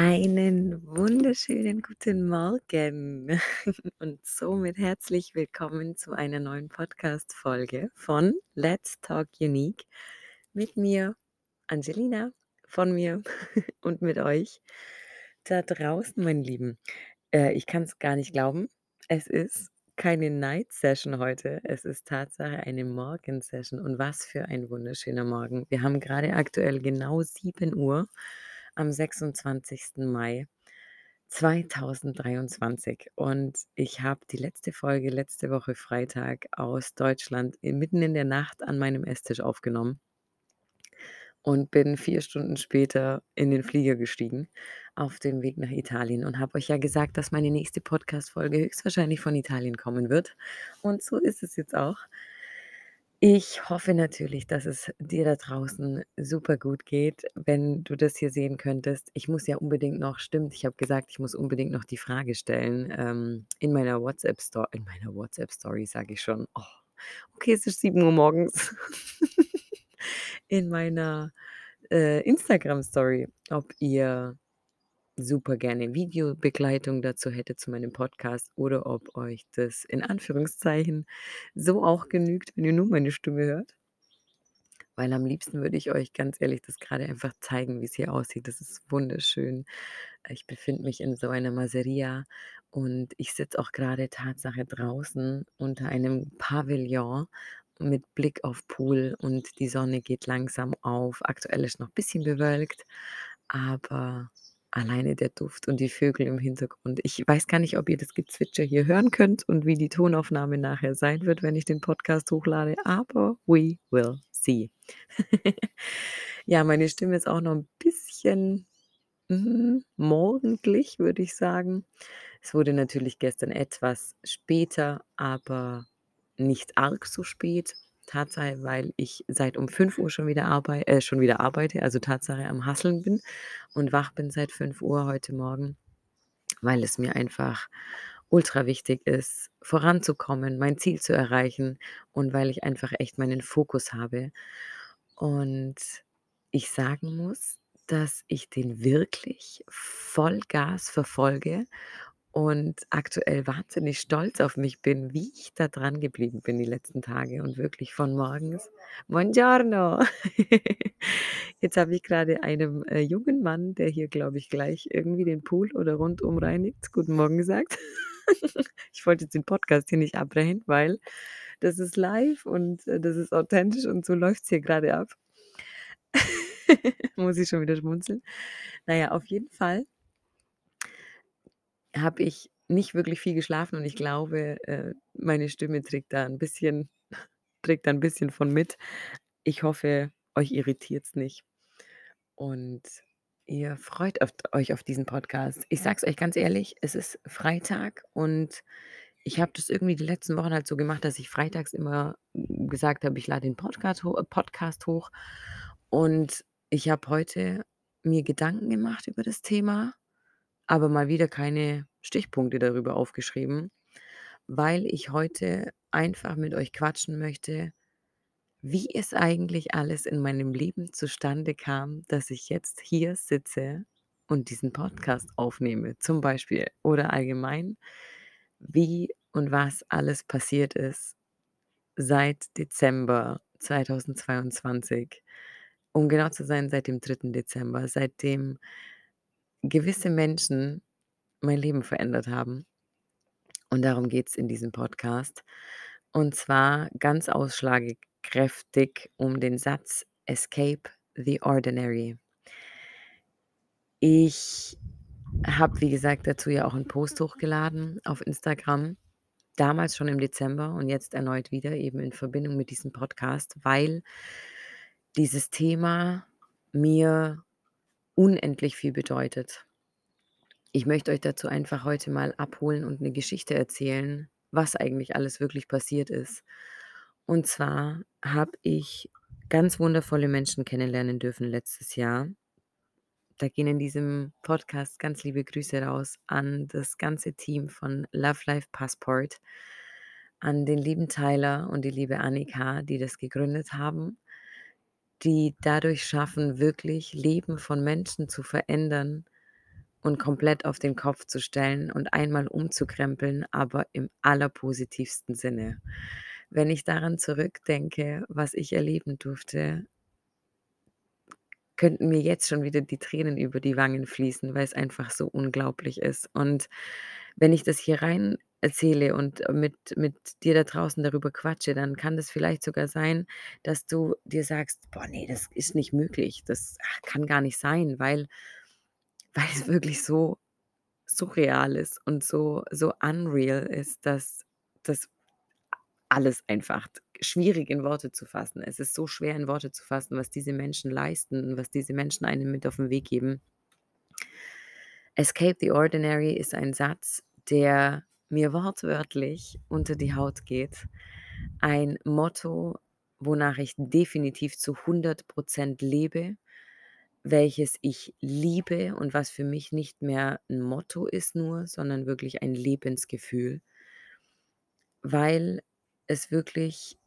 Einen wunderschönen guten Morgen und somit herzlich willkommen zu einer neuen Podcast-Folge von Let's Talk Unique mit mir, Angelina, von mir und mit euch da draußen, meine Lieben. Äh, ich kann es gar nicht glauben. Es ist keine Night Session heute. Es ist Tatsache eine Morgen-Session. Und was für ein wunderschöner Morgen. Wir haben gerade aktuell genau 7 Uhr am 26. Mai 2023. Und ich habe die letzte Folge letzte Woche Freitag aus Deutschland mitten in der Nacht an meinem Esstisch aufgenommen und bin vier Stunden später in den Flieger gestiegen auf dem Weg nach Italien und habe euch ja gesagt, dass meine nächste Podcast-Folge höchstwahrscheinlich von Italien kommen wird. Und so ist es jetzt auch. Ich hoffe natürlich, dass es dir da draußen super gut geht, wenn du das hier sehen könntest. Ich muss ja unbedingt noch, stimmt, ich habe gesagt, ich muss unbedingt noch die Frage stellen ähm, in meiner WhatsApp-Story, in meiner WhatsApp-Story sage ich schon. Oh, okay, es ist 7 Uhr morgens. in meiner äh, Instagram-Story, ob ihr super gerne Videobegleitung dazu hättet zu meinem Podcast oder ob euch das in Anführungszeichen so auch genügt, wenn ihr nur meine Stimme hört. Weil am liebsten würde ich euch ganz ehrlich das gerade einfach zeigen, wie es hier aussieht. Das ist wunderschön. Ich befinde mich in so einer Maseria und ich sitze auch gerade Tatsache draußen unter einem Pavillon mit Blick auf Pool und die Sonne geht langsam auf. Aktuell ist noch ein bisschen bewölkt, aber alleine der Duft und die Vögel im Hintergrund. Ich weiß gar nicht, ob ihr das Gezwitscher hier hören könnt und wie die Tonaufnahme nachher sein wird, wenn ich den Podcast hochlade, aber we will see. ja, meine Stimme ist auch noch ein bisschen mm, morgendlich, würde ich sagen. Es wurde natürlich gestern etwas später, aber nicht arg so spät. Tatsache, weil ich seit um 5 Uhr schon wieder arbei äh, schon wieder arbeite, also Tatsache am Hasseln bin und wach bin seit 5 Uhr heute Morgen, weil es mir einfach ultra wichtig ist, voranzukommen, mein Ziel zu erreichen und weil ich einfach echt meinen Fokus habe. Und ich sagen muss, dass ich den wirklich Vollgas verfolge und aktuell wahnsinnig stolz auf mich bin, wie ich da dran geblieben bin die letzten Tage und wirklich von morgens Buongiorno. Jetzt habe ich gerade einem, äh, jungen Mann, der hier, glaube ich, gleich irgendwie den Pool oder rundum reinigt, guten Morgen gesagt. Ich wollte jetzt den Podcast hier nicht abbrechen, weil das ist live und, äh, das ist authentisch und so läuft es hier gerade ab. Muss ich schon wieder schmunzeln. Na ja, auf jeden Fall habe ich nicht wirklich viel geschlafen und ich glaube, äh, meine Stimme trägt da ein bisschen trägt da 'n bisschen von mit. Ich hoffe, euch irritiert's nicht und ihr freut auf euch auf diesen Podcast. Ich sage es euch ganz ehrlich, es ist Freitag und ich habe das irgendwie die letzten Wochen halt so gemacht, dass ich freitags immer gesagt habe, ich lade den Podcast ho Podcast hoch und ich habe heute mir Gedanken gemacht über das Thema aber mal wieder keine Stichpunkte darüber aufgeschrieben, weil ich heute einfach mit euch quatschen möchte, wie es eigentlich alles in meinem Leben zustande kam, dass ich jetzt hier sitze und diesen Podcast aufnehme, zum Beispiel. Oder allgemein, wie und was alles passiert ist seit Dezember 2022. Um genau zu sein, seit dem 3. Dezember, seitdem gewisse Menschen mein Leben verändert haben. Und darum geht es in diesem Podcast. Und zwar ganz ausschlagkräftig um den Satz Escape the Ordinary. Ich habe, wie gesagt, dazu ja auch einen Post hochgeladen auf Instagram, damals schon im Dezember und jetzt erneut wieder eben in Verbindung mit diesem Podcast, weil dieses Thema mir unendlich viel bedeutet. Ich möchte euch dazu einfach heute mal abholen und eine Geschichte erzählen, was eigentlich alles wirklich passiert ist. Und zwar habe ich ganz wundervolle Menschen kennenlernen dürfen letztes Jahr. Da gehen in diesem Podcast ganz liebe Grüße raus an das ganze Team von Love Life Passport, an den lieben Tyler und die liebe Annika, die das gegründet haben die dadurch schaffen, wirklich Leben von Menschen zu verändern und komplett auf den Kopf zu stellen und einmal umzukrempeln, aber im allerpositivsten Sinne. Wenn ich daran zurückdenke, was ich erleben durfte könnten mir jetzt schon wieder die Tränen über die Wangen fließen, weil's einfach so unglaublich ist. Und wenn ich das hier rein erzähle und mit mit dir da draußen darüber quatsche, dann kann das vielleicht sogar sein, dass du dir sagst: „Boah, ne, das ist nicht möglich. Das, ach, kann gar nicht sein“, weil weil's wirklich so surreal ist und so so unreal ist, dass das alles einfach schwierig in Worte zu fassen. Es ist so schwer in Worte zu fassen, was diese Menschen leisten und was diese Menschen einem mit auf 'n Weg geben. „Escape the ordinary“ ist ein Satz, der mir wortwörtlich unter die Haut geht. Ein Motto, wonach ich definitiv zu 100 % lebe, welches ich liebe und was für mich nicht mehr 'n Motto ist nur, sondern wirklich ein Lebensgefühl. Weil es wirklich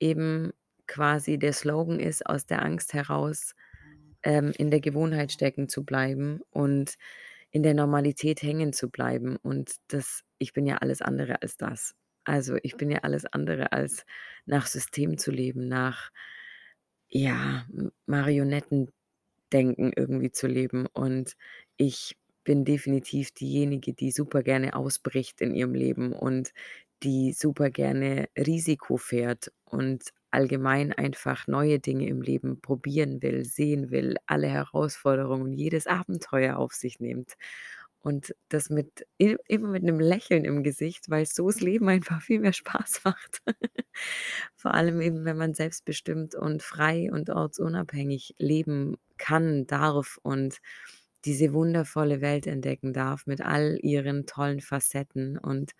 eben quasi der Slogan ist, aus der Angst heraus, ähm, in der Gewohnheit stecken zu bleiben und in der Normalität hängen zu bleiben. Und das ich bin ja alles andere als das. Also, ich bin ja alles andere als nach System zu leben, nach, ja, Marionettendenken irgendwie zu leben. Und ich bin definitiv diejenige, die super gerne ausbricht in ihrem Leben und die super gerne Risiko fährt und allgemein einfach neue Dinge im Leben probieren will, sehen will, alle Herausforderungen, jedes Abenteuer auf sich nimmt. Und das mit immer mit 'nem Lächeln im Gesicht, weil so das Leben einfach viel mehr Spaß macht. Vor allem eben, wenn man selbstbestimmt und frei und ortsunabhängig leben kann, darf und diese wundervolle Welt entdecken darf mit all ihren tollen Facetten und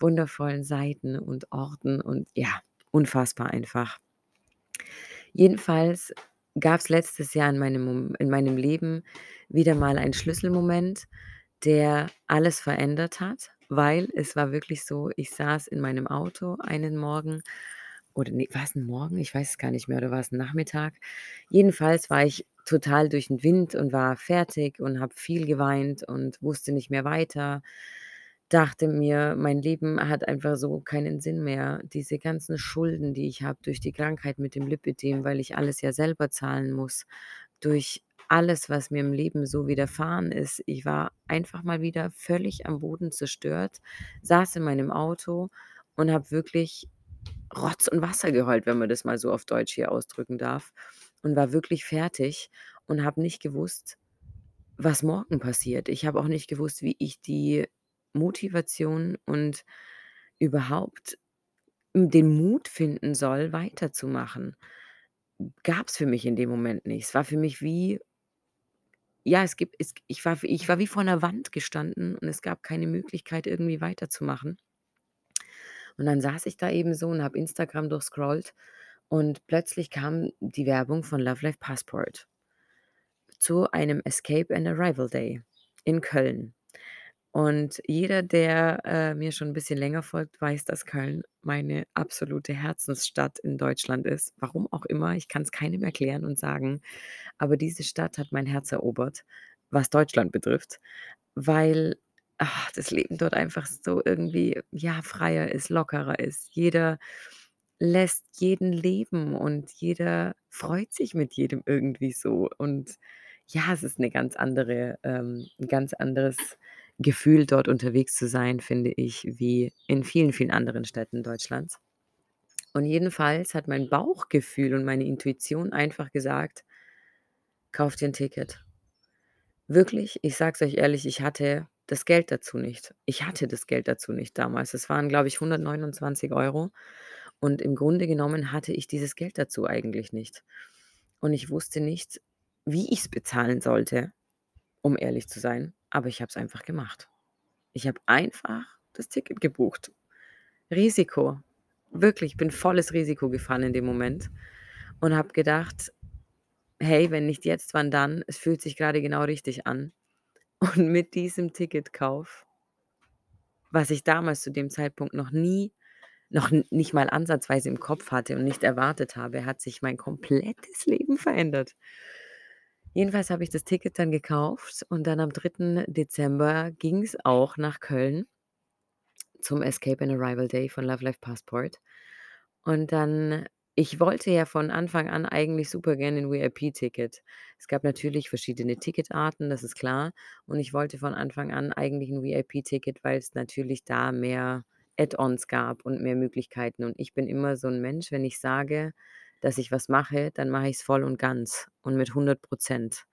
wundervollen Seiten und Orten und ja, unfassbar einfach. Jedenfalls gab's letztes Jahr in meinem in meinem Leben wieder mal einen Schlüsselmoment, der alles verändert hat, weil es war wirklich so, ich saß in meinem Auto einen Morgen oder ne, war's 'n Morgen? Ich weiß es gar nicht mehr oder war's 'n Nachmittag? Jedenfalls war ich total durch 'n Wind und war fertig und habe viel geweint und wusste nicht mehr weiter. Dachte mir, mein Leben hat einfach so keinen Sinn mehr. Diese ganzen Schulden, die ich habe durch die Krankheit mit dem Lipödem, weil ich alles ja selber zahlen muss, durch alles, was mir im Leben so widerfahren ist. Ich war einfach mal wieder völlig am Boden zerstört, saß in meinem Auto und habe wirklich Rotz und Wasser geheult, wenn man das mal so auf Deutsch hier ausdrücken darf und war wirklich fertig und habe nicht gewusst, was morgen passiert. Ich habe auch nicht gewusst, wie ich die Motivation und überhaupt, den Mut finden soll, weiterzumachen. Gab's für mich in dem Moment nicht. Es war für mich wie ja, es gibt es ich war ich war wie vor 'ner Wand gestanden und es gab keine Möglichkeit, irgendwie weiterzumachen. Und dann saß ich da eben so und habe Instagram durchscrollt und plötzlich kam die Werbung von Love Life Passport zu einem Escape and Arrival Day in Köln. Und jeder, der, äh, mir schon 'n bisschen länger folgt, weiß, dass Köln meine absolute Herzensstadt in Deutschland ist. Warum auch immer, ich kann's keinem erklären und sagen, aber diese Stadt hat mein Herz erobert, was Deutschland betrifft, weil, ach, das Leben dort einfach so irgendwie, ja, freier ist, lockerer ist. Jeder lässt jeden leben und jeder freut sich mit jedem irgendwie so. Und ja, es ist 'ne ganz andere ähm, 'n ganz anderes Gefühl, dort unterwegs zu sein, finde ich, wie in vielen, vielen anderen Städten Deutschlands. Und jedenfalls hat mein Bauchgefühl und meine Intuition einfach gesagt: „Kauf dir 'n Ticket.“ Wirklich, ich sage es euch ehrlich, ich hatte das Geld dazu nicht. Ich hatte das Geld dazu nicht damals. Es waren, glaube ich, 129 € und im Grunde genommen hatte ich dieses Geld dazu eigentlich nicht. Und ich wusste nicht, wie ich's bezahlen sollte, um ehrlich zu sein, aber ich habe es einfach gemacht. Ich habe einfach das Ticket gebucht. Risiko. Wirklich, bin volles Risiko gefahren in dem Moment und habe gedacht: „Hey, wenn nicht jetzt, wann dann? Es fühlt sich grade genau richtig an.“ Und mit diesem Ticketkauf was ich damals zu dem Zeitpunkt noch nie noch nicht mal ansatzweise im Kopf hatte und nicht erwartet habe, hat sich mein komplettes Leben verändert. Jedenfalls habe ich das Ticket dann gekauft und dann am 3. Dezember ging's auch nach Köln zum Escape and Arrival Day von Love Life Passport. Und dann ich wollte ja von Anfang an eigentlich super gerne 'n VIP-Ticket. Es gab natürlich verschiedene Ticketarten, das ist klar. Und ich wollte von Anfang an eigentlich 'n VIP-Ticket, weil's natürlich da mehr Add-ons gab und mehr Möglichkeiten. Und ich bin immer so 'n Mensch, wenn ich sage, dass ich was mache, dann mache ich's voll und ganz und mit 100 %,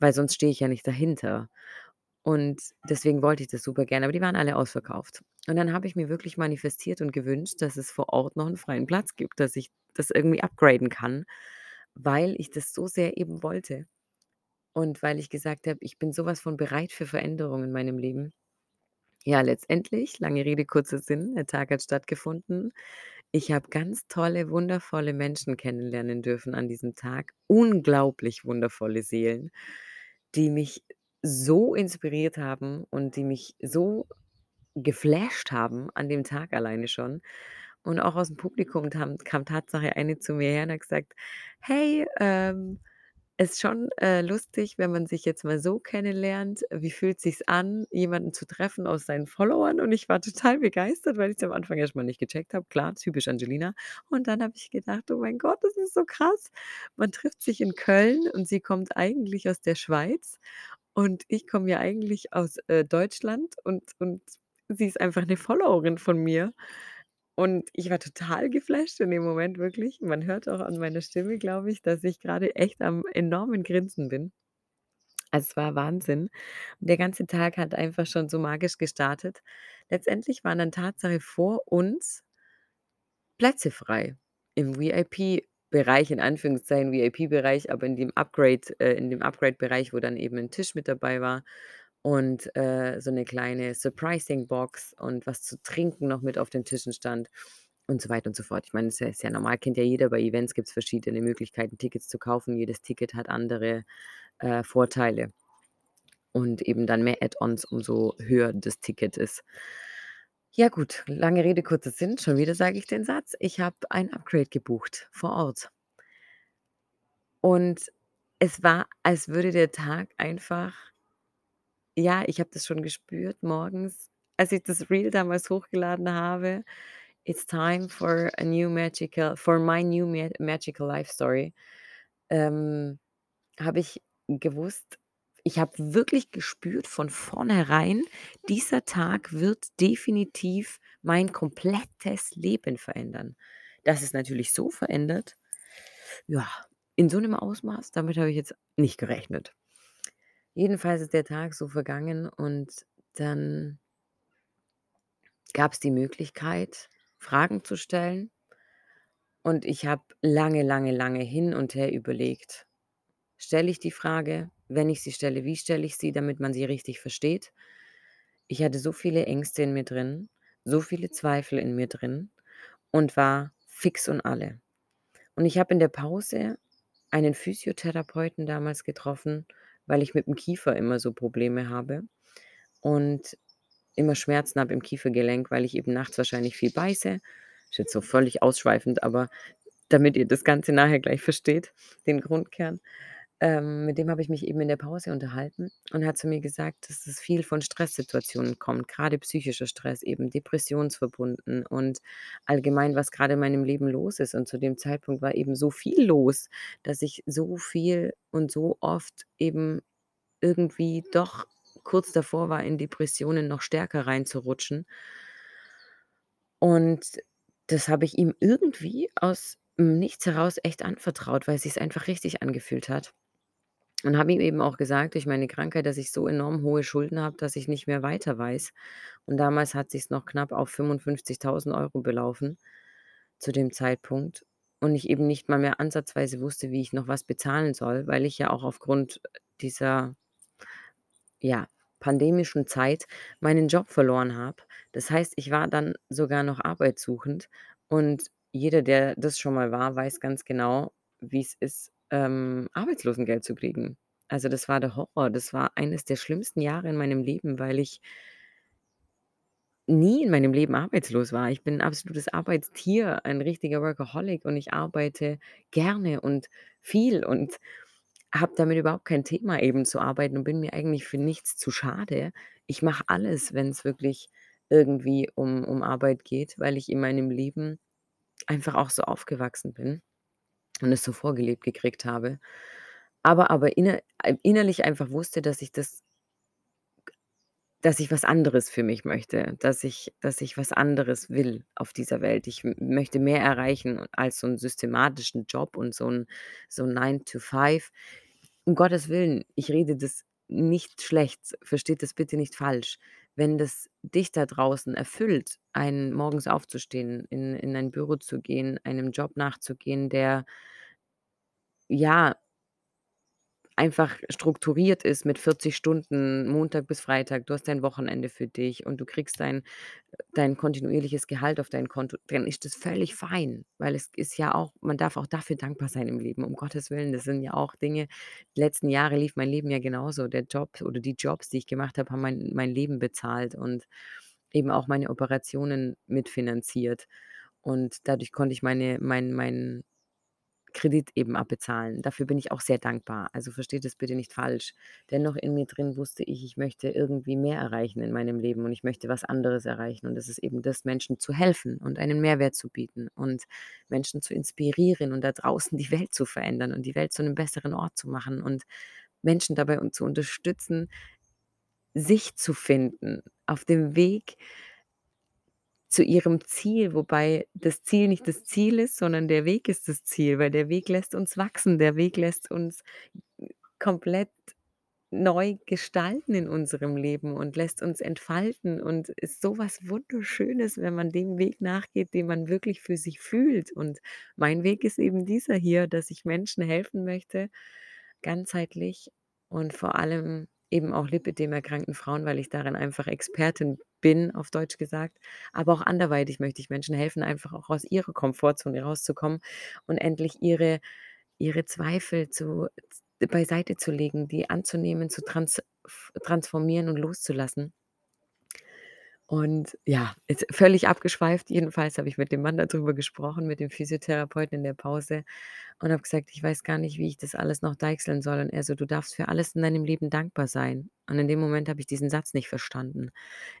weil sonst stehe ich ja nicht dahinter. Und deswegen wollte ich das super gerne, aber die waren alle ausverkauft. Und dann habe ich mir wirklich manifestiert und gewünscht, dass es vor Ort noch 'n freien Platz gibt, dass ich das irgendwie upgraden kann, weil ich das so sehr eben wollte. Und weil ich gesagt habe, ich bin so was von bereit für Veränderung in meinem Leben. Ja, letztendlich, lange Rede, kurzer Sinn, der Tag hat stattgefunden. Ich habe ganz tolle, wundervolle Menschen kennenlernen dürfen an diesem Tag, unglaublich wundervolle Seelen, die mich so inspiriert haben und die mich so geflasht haben an dem Tag alleine schon. Und auch aus'm Publikum tam kam Tatsache eine zu mir her und hat gesagt: „Hey, ähm, ist schon, äh, lustig, wenn man sich jetzt mal so kennenlernt. Wie fühlt sich's an, jemanden zu treffen aus seinen Followern?“ Und ich war total begeistert, weil ich's am Anfang erst mal nicht gecheckt habe. Klar, typisch Angelina. Und dann habe ich gedacht: „Oh mein Gott, das ist so krass.“ Man trifft sich in Köln und sie kommt eigentlich aus der Schweiz und ich komme ja eigentlich aus, äh, Deutschland und und sie ist einfach 'ne Followerin von mir. Und ich war total geflasht in dem Moment, wirklich. Man hört auch an meiner Stimme, glaube ich, dass ich grade echt am enormen Grinsen bin. Also, es war Wahnsinn. Der ganze Tag hat einfach schon so magisch gestartet. Letztendlich waren dann Tatsache vor uns Plätze frei im VIP-Bereich, in Anführungszeichen VIP-Bereich, aber in dem Upgrade äh, in dem Upgrade-Bereich, wo dann eben 'n Tisch mit dabei war und, äh, so 'ne kleine Surprising-Box und was zu trinken noch mit auf den Tischen stand und so weiter und so fort. Ich meine, ja ist ja normal, kennt ja jeder, bei Events gibt's verschiedene Möglichkeiten, Tickets zu kaufen. Jedes Ticket hat andere, äh, Vorteile und eben dann mehr Add-ons, umso höher das Ticket ist. Ja gut, lange Rede, kurzer Sinn, schon wieder sage ich den Satz. Ich habe ein Upgrade gebucht vor Ort. Und es war, als würde der Tag einfach ja, ich habe das schon gespürt morgens, als ich das Reel damals hochgeladen habe. It's time for a new magical for my new ma magical life story. Ähm, habe ich gewusst ich habe wirklich gespürt von vornherein, dieser Tag wird definitiv mein komplettes Leben verändern. Dass es natürlich so verändert, ja, in so 'nem Ausmaß, damit habe ich jetzt nicht gerechnet. Jedenfalls ist der Tag so vergangen und dann gab's die Möglichkeit, Fragen zu stellen. Und ich habe lange, lange, lange hin und her überlegt. Stelle ich die Frage? Wenn ich sie stelle, wie stelle ich sie, damit man sie richtig versteht? Ich hatte so viele Ängste in mir drin, so viele Zweifel in mir drin und war fix und alle. Und ich habe in der Pause einen Physiotherapeuten damals getroffen, weil ich mit'm Kiefer immer so Probleme habe und immer Schmerzen habe im Kiefergelenk, weil ich eben nachts wahrscheinlich viel beiße. Ist jetzt so völlig ausschweifend, aber damit ihr das Ganze nachher gleich versteht, den Grundkern. Ähm, mit dem habe ich mich eben in der Pause unterhalten und hat zu mir gesagt, dass es viel von Stresssituationen kommt, grade psychischer Stress, eben depressionsverbunden und allgemein, was grade in meinem Leben los ist. Und zu dem Zeitpunkt war eben so viel los, dass ich so viel und so oft eben irgendwie doch kurz davor war, in Depressionen noch stärker reinzurutschen. Und das habe ich ihm irgendwie aus'm Nichts heraus echt anvertraut, weil es sich einfach richtig angefühlt hat. Und habe ihm eben auch gesagt, durch meine Krankheit, dass ich so enorm hohe Schulden habe, dass ich nicht mehr weiter weiß. Und damals hat sich's noch knapp auf 55.000 € belaufen zu dem Zeitpunkt und ich eben nicht mal mehr ansatzweise wusste, wie ich noch was bezahlen soll, weil ich ja auch aufgrund dieser ja, pandemischen Zeit meinen Job verloren habe. Das heißt, ich war dann sogar noch arbeitssuchend und jeder, der das schon mal war, weiß ganz genau, wie's ist, ähm, Arbeitslosengeld zu kriegen. Also, das war der Horror. Das war eines der schlimmsten Jahre in meinem Leben, weil ich nie in meinem Leben arbeitslos war. Ich bin 'n absolutes Arbeitstier, ein richtiger Workaholic und ich arbeite gerne und viel und habe damit überhaupt kein Thema, eben zu arbeiten und bin mir eigentlich für nichts zu schade. Ich mache alles, wenn's wirklich irgendwie um um Arbeit geht, weil ich in meinem Leben einfach auch so aufgewachsen bin und es so vorgelebt gekriegt habe. Aber aber inner äh, innerlich einfach wusste, dass ich das dass ich was anderes für mich möchte, dass ich dass ich was anderes will auf dieser Welt. Ich möchte mehr erreichen als so 'n systematischen Job und so 'n so 'n Nine to Five. Um Gottes Willen, ich rede das nicht schlecht, versteht das bitte nicht falsch. Wenn das dich da draußen erfüllt, einen morgens aufzustehen, in in ein Büro zu gehen, einem Job nachzugehen, der ja einfach strukturiert ist mit 40 Stunden, Montag bis Freitag. Du hast dein Wochenende für dich und du kriegst dein dein kontinuierliches Gehalt auf dein Konto, dann ist das völlig fein, weil es ist ja auch man darf auch dafür dankbar sein im Leben, um Gottes Willen. Das sind ja auch Dinge die letzten Jahre lief mein Leben ja genauso. Der Job oder die Jobs, die ich gemacht habe, haben mein mein Leben bezahlt und eben auch meine Operationen mitfinanziert. Und dadurch konnte ich meine mein meinen Kredit eben abbezahlen. Dafür bin ich auch sehr dankbar. Also, versteht das bitte nicht falsch. Dennoch in mir drin wusste ich, ich möchte irgendwie mehr erreichen in meinem Leben und ich möchte was anderes erreichen. Und das ist eben das, Menschen zu helfen und einen Mehrwert zu bieten und Menschen zu inspirieren und da draußen die Welt zu verändern und die Welt zu 'nem besseren Ort zu machen und Menschen dabei zu unterstützen, sich zu finden auf dem Weg zu ihrem Ziel, wobei das Ziel nicht das Ziel ist, sondern der Weg ist das Ziel, weil der Weg lässt uns wachsen. Der Weg lässt uns komplett neu gestalten in unserem Leben und lässt uns entfalten und ist so was Wunderschönes, wenn man dem Weg nachgeht, den man wirklich für sich fühlt. Und mein Weg ist eben dieser hier, dass ich Menschen helfen möchte, ganzheitlich und vor allem eben auch lipödem-erkrankten Frauen, weil ich darin einfach Expertin bin, auf Deutsch gesagt. Aber auch anderweitig möchte ich Menschen helfen, einfach auch aus ihrer Komfortzone rauszukommen und endlich ihre ihre Zweifel zu beiseite zu legen, die anzunehmen, zu trans transformieren und loszulassen. Und ja, jetzt völlig abgeschweift. Jedenfalls habe ich mit dem Mann da drüber gesprochen, mit dem Physiotherapeuten in der Pause und habe gesagt: „Ich weiß gar nicht, wie ich das alles noch deichseln soll.“ Und er so: „Du darfst für alles in deinem Leben dankbar sein.“ Und in dem Moment habe ich diesen Satz nicht verstanden.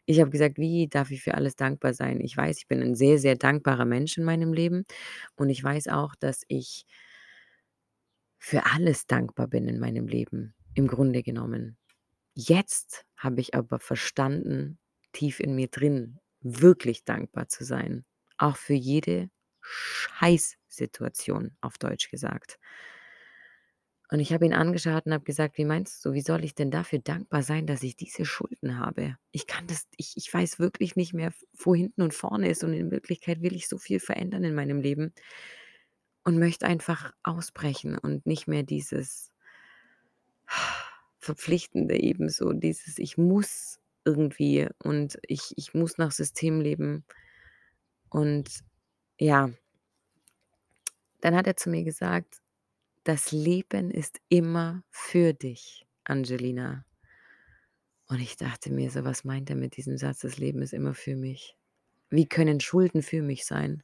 Ich habe gesagt: „Wie darf ich für alles dankbar sein?“ Ich weiß, ich bin 'n sehr, sehr dankbarer Mensch in meinem Leben und ich weiß auch, dass ich für alles dankbar bin in meinem Leben, im Grunde genommen. Jetzt habe ich aber verstanden, tief in mir drin, wirklich dankbar zu sein, auch für jede Scheißsituation, auf Deutsch gesagt. Und ich habe ihn angeschaut und habe gesagt: „Wie meinst du, wie soll ich denn dafür dankbar sein, dass ich diese Schulden habe? Ich kann das ich ich weiß wirklich nicht mehr, wo hinten und vorne ist und in Wirklichkeit will ich so viel verändern in meinem Leben und möchte einfach ausbrechen und nicht mehr dieses Verpflichtende eben so, dieses ich muss irgendwie und ich ich muss nach System leben.“ Und ja dann hat er zu mir gesagt: „Das Leben ist immer für dich, Angelina.“ Und ich dachte mir so: „Was meint er mit diesem Satz, das Leben ist immer für mich? Wie können Schulden für mich sein?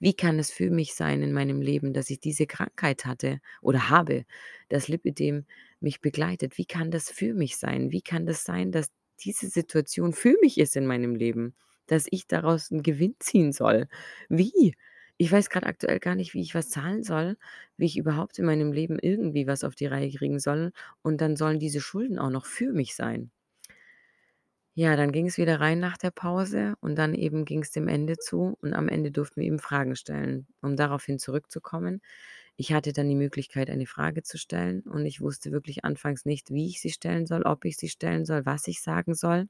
Wie kann es für mich sein in meinem Leben, dass ich diese Krankheit hatte oder habe, dass Lipödem mich begleitet? Wie kann das für mich sein? Wie kann das sein, dass diese Situation für mich ist in meinem Leben, dass ich daraus 'n Gewinn ziehen soll? Wie?“ Ich weiß grad aktuell gar nicht, wie ich was zahlen soll, wie ich überhaupt in meinem Leben irgendwie was auf die Reihe kriegen soll und dann sollen diese Schulden auch noch für mich sein. Ja, dann ging's wieder rein nach der Pause und dann eben ging's dem Ende zu und am Ende durften wir eben Fragen stellen. Um daraufhin zurückzukommen, ich hatte dann die Möglichkeit, eine Frage zu stellen und ich wusste wirklich anfangs nicht, wie ich sie stellen soll, ob ich sie stellen soll, was ich sagen soll.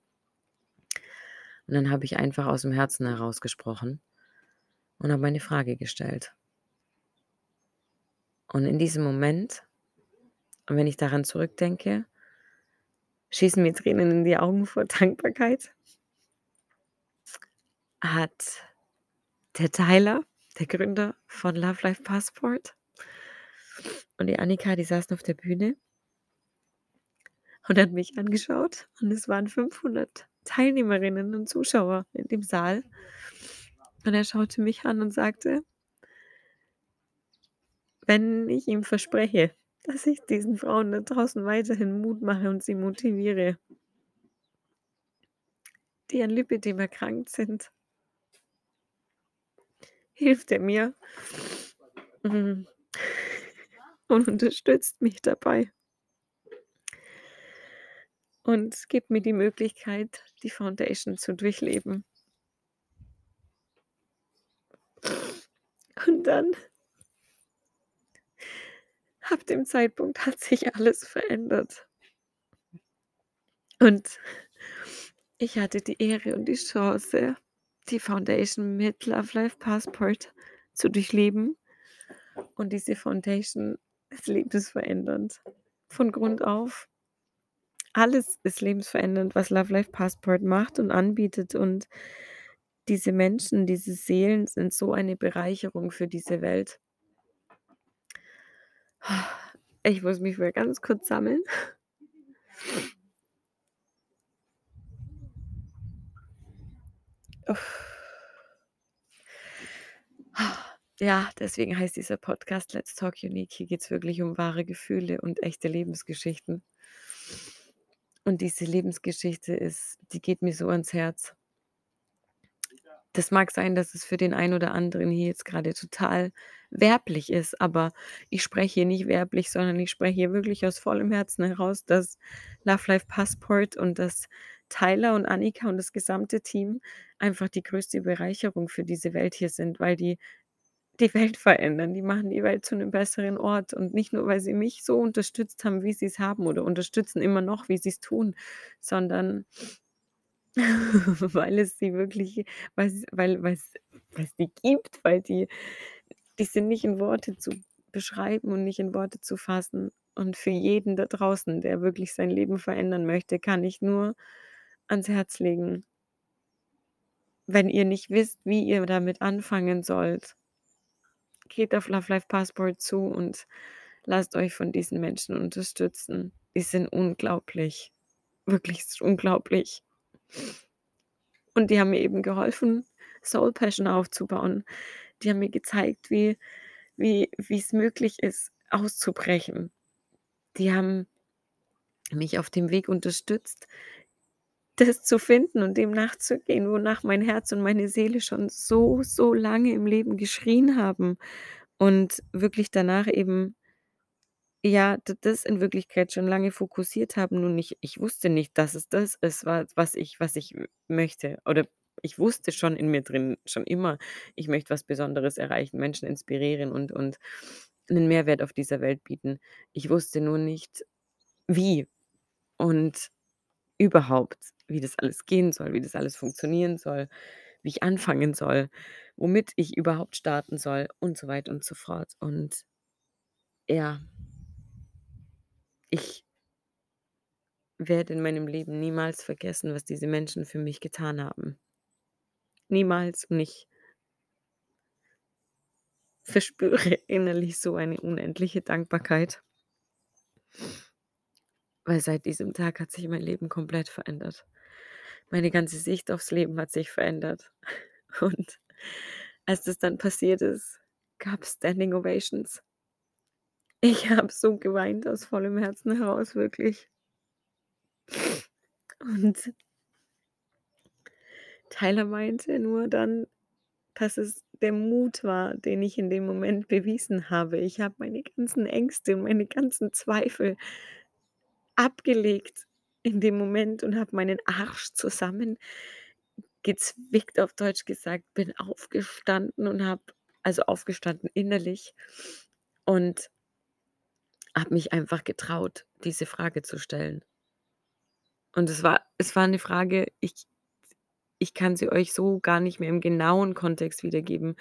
Und dann habe ich einfach aus'm Herzen heraus gesprochen und habe meine Frage gestellt. Und in diesem Moment wenn ich daran zurückdenke, schießen mir Tränen in die Augen vor Dankbarkeit hat der Tyler, der Gründer von Love Life Passport und die Annika, die saßen auf der Bühne und hat mich angeschaut und es waren 500 Teilnehmerinnen und Zuschauer in dem Saal. Und er schaute mich an und sagte wenn ich ihm verspreche, dass ich diesen Frauen da draußen weiterhin Mut mache und sie motiviere die an Lipidem erkrankt sind. Hilft er mir mhm, und unterstützt mich dabei. Und gibt mir die Möglichkeit, die Foundation zu durchleben. Und dann ab dem Zeitpunkt hat sich alles verändert. Und ich hatte die Ehre und die Chance, die Foundation mit Love Life Passport zu durchleben. Und diese Foundation ist lebensverändernd. Von Grund auf. Alles ist lebensverändernd, was Love Life Passport macht und anbietet. Und diese Menschen, diese Seelen sind so eine Bereicherung für diese Welt. Ich muss mich mal ganz kurz sammeln. Ja, deswegen heißt dieser Podcast Let's Talk Unique. Hier geht es wirklich um wahre Gefühle und echte Lebensgeschichten. Und diese Lebensgeschichte ist, die geht mir so ans Herz. Das mag sein, dass es für den einen oder anderen hier jetzt gerade total werblich ist, aber ich spreche hier nicht werblich, sondern ich spreche hier wirklich aus vollem Herzen heraus, dass Love Life Passport und das Tyler und Annika und das gesamte Team einfach die größte Bereicherung für diese Welt hier sind, weil die die Welt verändern. Die machen die Welt zu einem besseren Ort und nicht nur, weil sie mich so unterstützt haben, wie sie es haben oder unterstützen immer noch, wie sie es tun, sondern weil es sie wirklich weil's weil weil's weil's die gibt, weil die die sind nicht in Worte zu beschreiben und nicht in Worte zu fassen. Und für jeden da draußen, der wirklich sein Leben verändern möchte, kann ich nur ans Herz legen wenn ihr nicht wisst, wie ihr damit anfangen sollt geht auf Love Life Passport zu und lasst euch von diesen Menschen unterstützen. Die sind unglaublich. Wirklich unglaublich. Und die haben mir eben geholfen, Soul Passion aufzubauen. Die haben mir gezeigt, wie wie es möglich ist, auszubrechen. Die haben mich auf dem Weg unterstützt, das zu finden und dem nachzugehen, wonach mein Herz und meine Seele schon so, so lange im Leben geschrien haben und wirklich danach eben ja, das in Wirklichkeit schon lange fokussiert haben, nur nicht ich wusste nicht, dass es das ist, wa was ich was ich möchte. Oder ich wusste schon in mir drin schon immer, ich möchte was Besonderes erreichen, Menschen inspirieren und und 'nen Mehrwert auf dieser Welt bieten. Ich wusste nur nicht, wie und überhaupt, wie das alles gehen soll, wie das alles funktionieren soll, wie ich anfangen soll, womit ich überhaupt starten soll und so weiter und so fort. Und ja ich werde in meinem Leben niemals vergessen, was diese Menschen für mich getan haben. Niemals und ich verspüre innerlich so eine unendliche Dankbarkeit. Weil seit diesem Tag hat sich mein Leben komplett verändert. Meine ganze Sicht aufs Leben hat sich verändert. Und als das dann passiert ist, gab's Standing Ovations. Ich habe so geweint aus vollem Herzen heraus, wirklich. Und Tyler meinte nur dann, dass es der Mut war, den ich in dem Moment bewiesen habe. Ich habe meine ganzen Ängste und meine ganzen Zweifel abgelegt in dem Moment und habe meinen Arsch zusammengezwickt, auf Deutsch gesagt, bin aufgestanden und habe also aufgestanden innerlich und habe mich einfach getraut, diese Frage zu stellen. Und es war es war 'ne Frage, ich ich kann sie euch so gar nicht mehr im genauen Kontext wiedergeben,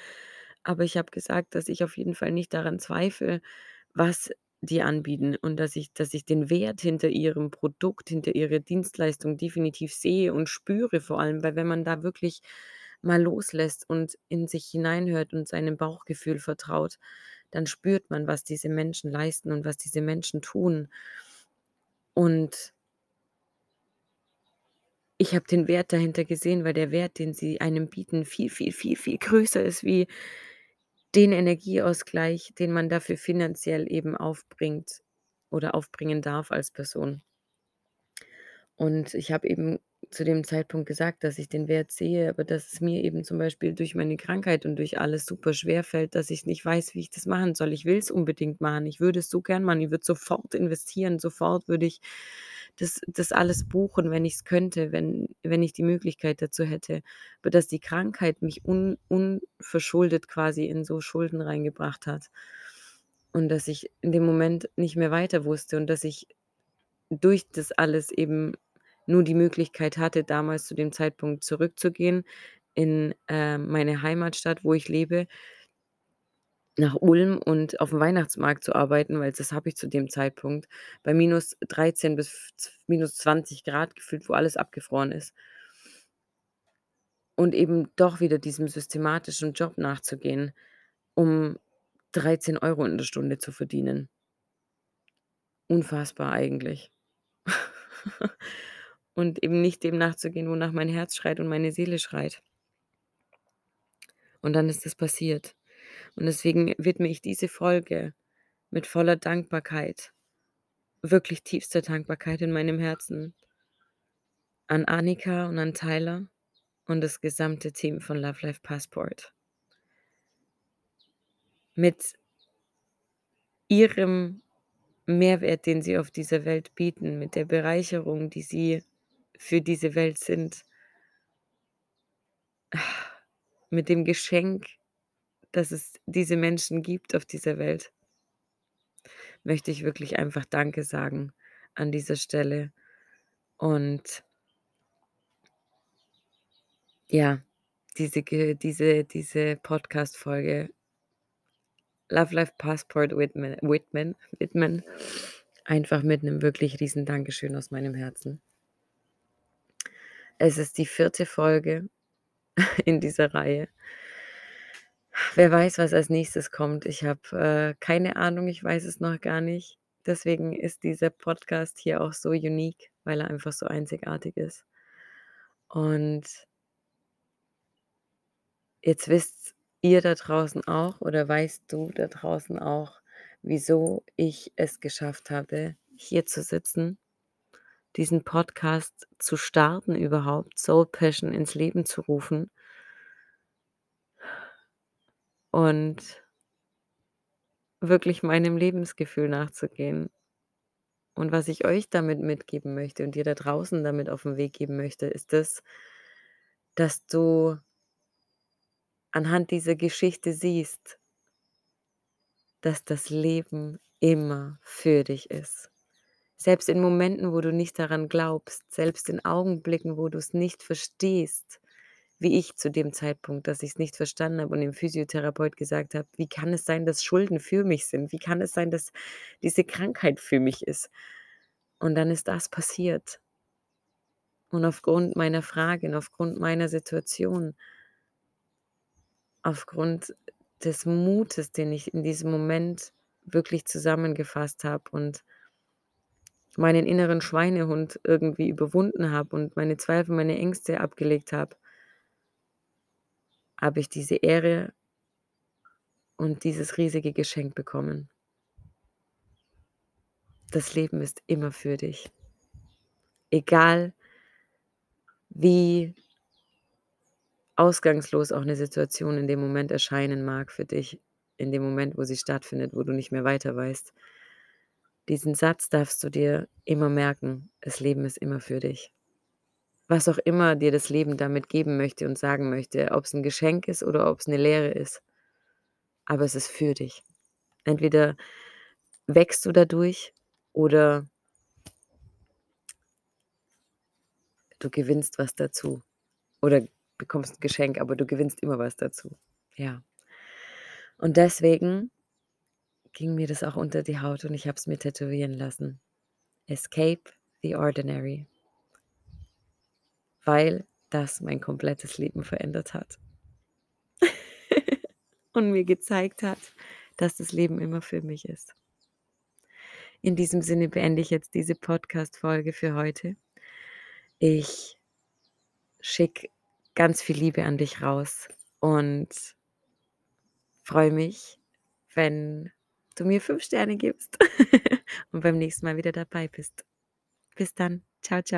aber ich habe gesagt, dass ich auf jeden Fall nicht daran zweifle, was die anbieten und dass ich dass ich den Wert hinter ihrem Produkt, hinter ihrer Dienstleistung definitiv sehe und spüre vor allem, weil wenn man da wirklich mal loslässt und in sich hineinhört und seinem Bauchgefühl vertraut, dann spürt man, was diese Menschen leisten und was diese Menschen tun. Und ich habe den Wert dahinter gesehen, weil der Wert, den sie einem bieten, viel, viel, viel, viel größer ist wie den Energieausgleich, den man dafür finanziell eben aufbringt, oder aufbringen darf als Person. Und ich habe eben zu dem Zeitpunkt gesagt, dass ich den Wert sehe, aber dass es mir eben zum Beispiel durch meine Krankheit und durch alles super schwer fällt, dass ich nicht weiß, wie ich das machen soll. Ich will es unbedingt machen. Ich würde es so gern machen. Ich würde sofort investieren. Sofort würde ich das das alles buchen, wenn ich es könnte, wenn wenn ich die Möglichkeit dazu hätte. Aber dass die Krankheit mich un unverschuldet quasi in so Schulden reingebracht hat und dass ich in dem Moment nicht mehr weiter wusste und dass ich durch das alles eben nur die Möglichkeit hatte, damals zu dem Zeitpunkt zurückzugehen in, äh, meine Heimatstadt, wo ich lebe nach Ulm und auf dem Weihnachtsmarkt zu arbeiten, weil das habe ich zu dem Zeitpunkt bei minus 13 bis minus 20 Grad gefühlt, wo alles abgefroren ist. Und eben doch wieder diesem systematischen Job nachzugehen, um 13 Euro in der Stunde zu verdienen. Unfassbar eigentlich. Und eben nicht dem nachzugehen, wonach mein Herz schreit und meine Seele schreit. Und dann ist es passiert. Und deswegen widme ich diese Folge mit voller Dankbarkeit, wirklich tiefster Dankbarkeit in meinem Herzen an Annika und an Tyler und das gesamte Team von Love Life Passport. Mit ihrem Mehrwert, den sie auf dieser Welt bieten, mit der Bereicherung, die sie für diese Welt sind. Mit dem Geschenk, dass es diese Menschen gibt auf dieser Welt. Möchte ich wirklich einfach Danke sagen an dieser Stelle. Und ja, diese diese diese Podcast-Folge Love Life Passport widmen widmen widmen einfach mit 'nem wirklich riesen Dankeschön aus meinem Herzen. Es ist die vierte Folge in dieser Reihe. Wer weiß, was als Nächstes kommt. Ich habe, äh, keine Ahnung, ich weiß es noch gar nicht. Deswegen ist dieser Podcast hier auch so unique, weil er einfach so einzigartig ist. Und jetzt wisst ihr da draußen auch oder weißt du da draußen auch, wieso ich es geschafft habe, hier zu sitzen, diesen Podcast zu starten überhaupt, Soul Passion ins Leben zu rufen. Und wirklich meinem Lebensgefühl nachzugehen. Und was ich euch damit mitgeben möchte und dir da draußen damit auf 'n Weg geben möchte, ist das, dass du anhand dieser Geschichte siehst dass das Leben immer für dich ist. Selbst in Momenten, wo du nicht daran glaubst, selbst in Augenblicken, wo du's nicht verstehst, wie ich zu dem Zeitpunkt, dass ich's nicht verstanden habe und dem Physiotherapeut gesagt habe: „Wie kann es sein, dass Schulden für mich sind? Wie kann es sein, dass diese Krankheit für mich ist?“ Und dann ist das passiert. Und aufgrund meiner Frage und aufgrund meiner Situation aufgrund des Mutes, den ich in diesem Moment wirklich zusammengefasst habe und meinen inneren Schweinehund irgendwie überwunden habe und meine Zweifel, meine Ängste abgelegt habe habe ich diese Ehre und dieses riesige Geschenk bekommen. Das Leben ist immer für dich. Egal wie ausgangslos auch 'ne Situation in dem Moment erscheinen mag für dich, in dem Moment, wo sie stattfindet, wo du nicht mehr weiter weißt. Diesen Satz darfst du dir immer merken: Das Leben ist immer für dich. Was auch immer dir das Leben damit geben möchte und sagen möchte, ob's 'n Geschenk ist oder ob's 'ne Lehre ist. Aber es ist für dich. Entweder wächst du dadurch oder du gewinnst was dazu oder bekommst 'n Geschenk, aber du gewinnst immer was dazu. Ja. Und deswegen ging mir das auch unter die Haut und ich habe es mir tätowieren lassen. Escape the ordinary. Weil das mein komplettes Leben verändert hat. Und mir gezeigt hat, dass das Leben immer für mich ist. In diesem Sinne beende ich jetzt diese Podcast-Folge für heute. Ich schicke ganz viel Liebe an dich raus und freue mich, wenn du mir 5 Sterne gibst und beim nächsten Mal wieder dabei bist. Bis dann. Tschau, tschau.